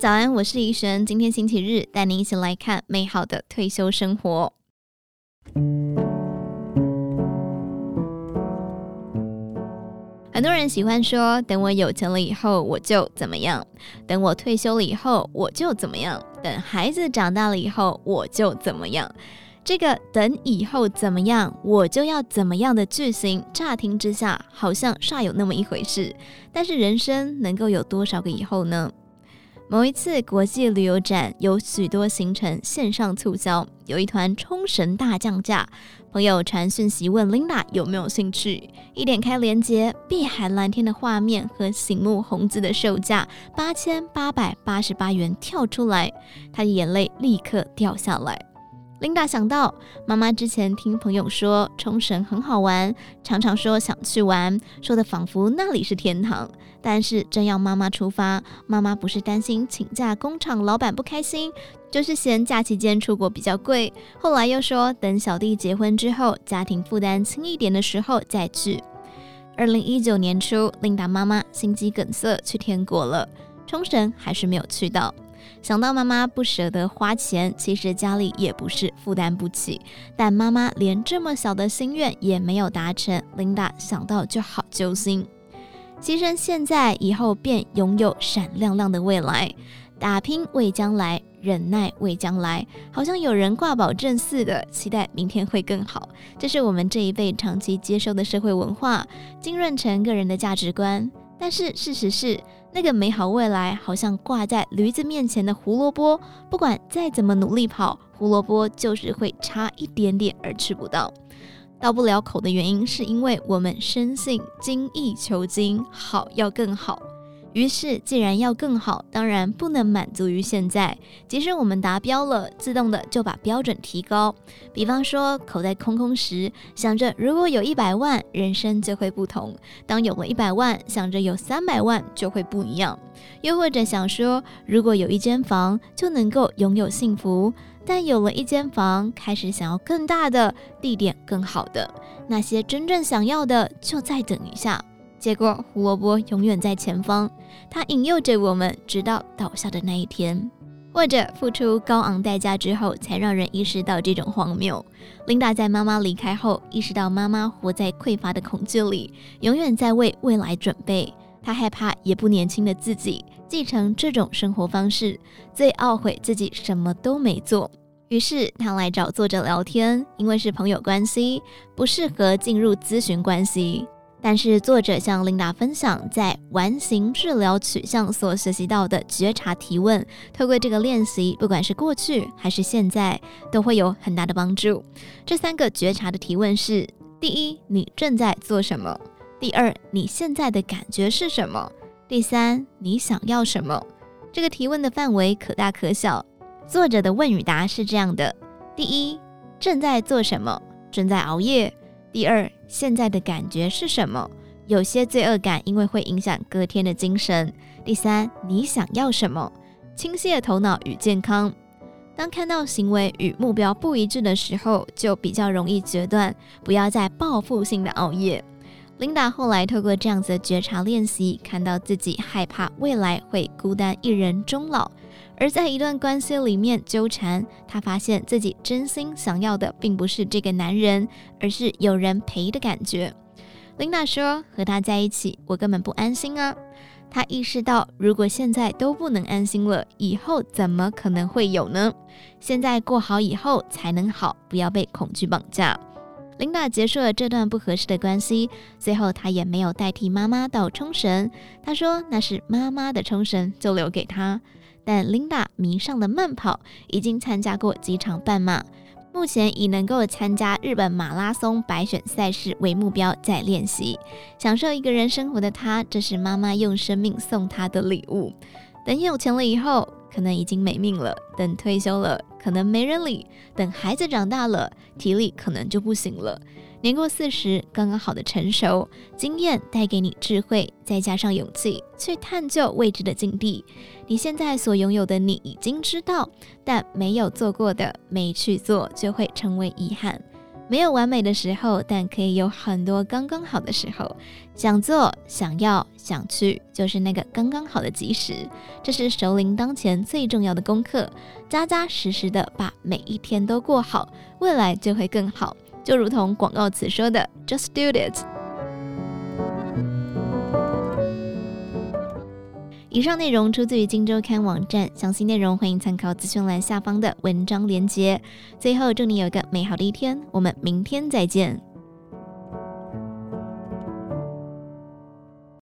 早安，我是怡神。今天星期日，带您一起来看美好的退休生活。很多人喜欢说，等我有钱了以后，我就怎么样；等我退休了以后，我就怎么样；等孩子长大了以后，我就怎么样。这个等以后怎么样，我就要怎么样的句型，乍听之下好像煞有那么一回事。但是人生能够有多少个以后呢？某一次国际旅游展有许多行程线上促销，有一团冲绳大降价，朋友传讯息问 Linda 有没有兴趣。一点开链接，碧海蓝天的画面和醒目红字的售价八千八百八十八元跳出来，她的眼泪立刻掉下来。Linda 想到妈妈之前听朋友说冲绳很好玩，常常说想去玩，说的仿佛那里是天堂。但是真要妈妈出发，妈妈不是担心请假工厂老板不开心，就是嫌假期间出国比较贵。后来又说等小弟结婚之后，家庭负担轻一点的时候再去。二零一九年初，Linda 妈妈心肌梗塞去天国了，冲绳还是没有去到。想到妈妈不舍得花钱，其实家里也不是负担不起，但妈妈连这么小的心愿也没有达成，Linda 想到就好揪心。牺牲现在，以后便拥有闪亮亮的未来。打拼为将来，忍耐为将来，好像有人挂保证似的，期待明天会更好。这是我们这一辈长期接受的社会文化，浸润成个人的价值观。但是事实是，那个美好未来好像挂在驴子面前的胡萝卜，不管再怎么努力跑，胡萝卜就是会差一点点而吃不到。到不了口的原因，是因为我们深信精益求精，好要更好。于是，既然要更好，当然不能满足于现在。即使我们达标了，自动的就把标准提高。比方说，口袋空空时，想着如果有一百万，人生就会不同；当有了一百万，想着有三百万就会不一样。又或者想说，如果有一间房，就能够拥有幸福；但有了一间房，开始想要更大的地点、更好的。那些真正想要的，就再等一下。结果胡萝卜永远在前方，它引诱着我们，直到倒下的那一天，或者付出高昂代价之后，才让人意识到这种荒谬。琳达在妈妈离开后，意识到妈妈活在匮乏的恐惧里，永远在为未来准备。她害怕也不年轻的自己继承这种生活方式，最懊悔自己什么都没做。于是她来找作者聊天，因为是朋友关系，不适合进入咨询关系。但是作者向琳达分享，在完形治疗取向所学习到的觉察提问，透过这个练习，不管是过去还是现在，都会有很大的帮助。这三个觉察的提问是：第一，你正在做什么；第二，你现在的感觉是什么；第三，你想要什么。这个提问的范围可大可小。作者的问与答是这样的：第一，正在做什么？正在熬夜。第二，现在的感觉是什么？有些罪恶感，因为会影响隔天的精神。第三，你想要什么？清晰的头脑与健康。当看到行为与目标不一致的时候，就比较容易决断，不要再报复性的熬夜。琳达后来透过这样子的觉察练习，看到自己害怕未来会孤单一人终老。而在一段关系里面纠缠，她发现自己真心想要的并不是这个男人，而是有人陪的感觉。琳达说：“和他在一起，我根本不安心啊。”她意识到，如果现在都不能安心了，以后怎么可能会有呢？现在过好，以后才能好，不要被恐惧绑架。琳达结束了这段不合适的关系，最后她也没有代替妈妈到冲绳。她说：“那是妈妈的冲绳，就留给她。”但 Linda 迷上了慢跑，已经参加过几场半马，目前以能够参加日本马拉松百选赛事为目标在练习，享受一个人生活的她，这是妈妈用生命送她的礼物。等有钱了以后，可能已经没命了；等退休了，可能没人理；等孩子长大了，体力可能就不行了。年过四十，刚刚好的成熟，经验带给你智慧，再加上勇气去探究未知的境地。你现在所拥有的，你已经知道，但没有做过的，没去做，就会成为遗憾。没有完美的时候，但可以有很多刚刚好的时候。想做、想要、想去，就是那个刚刚好的及时。这是熟龄当前最重要的功课，扎扎实实的把每一天都过好，未来就会更好。就如同广告词说的，Just do it。以上内容出自于《金周刊》网站，详细内容欢迎参考资讯栏下方的文章连接。最后，祝你有个美好的一天，我们明天再见。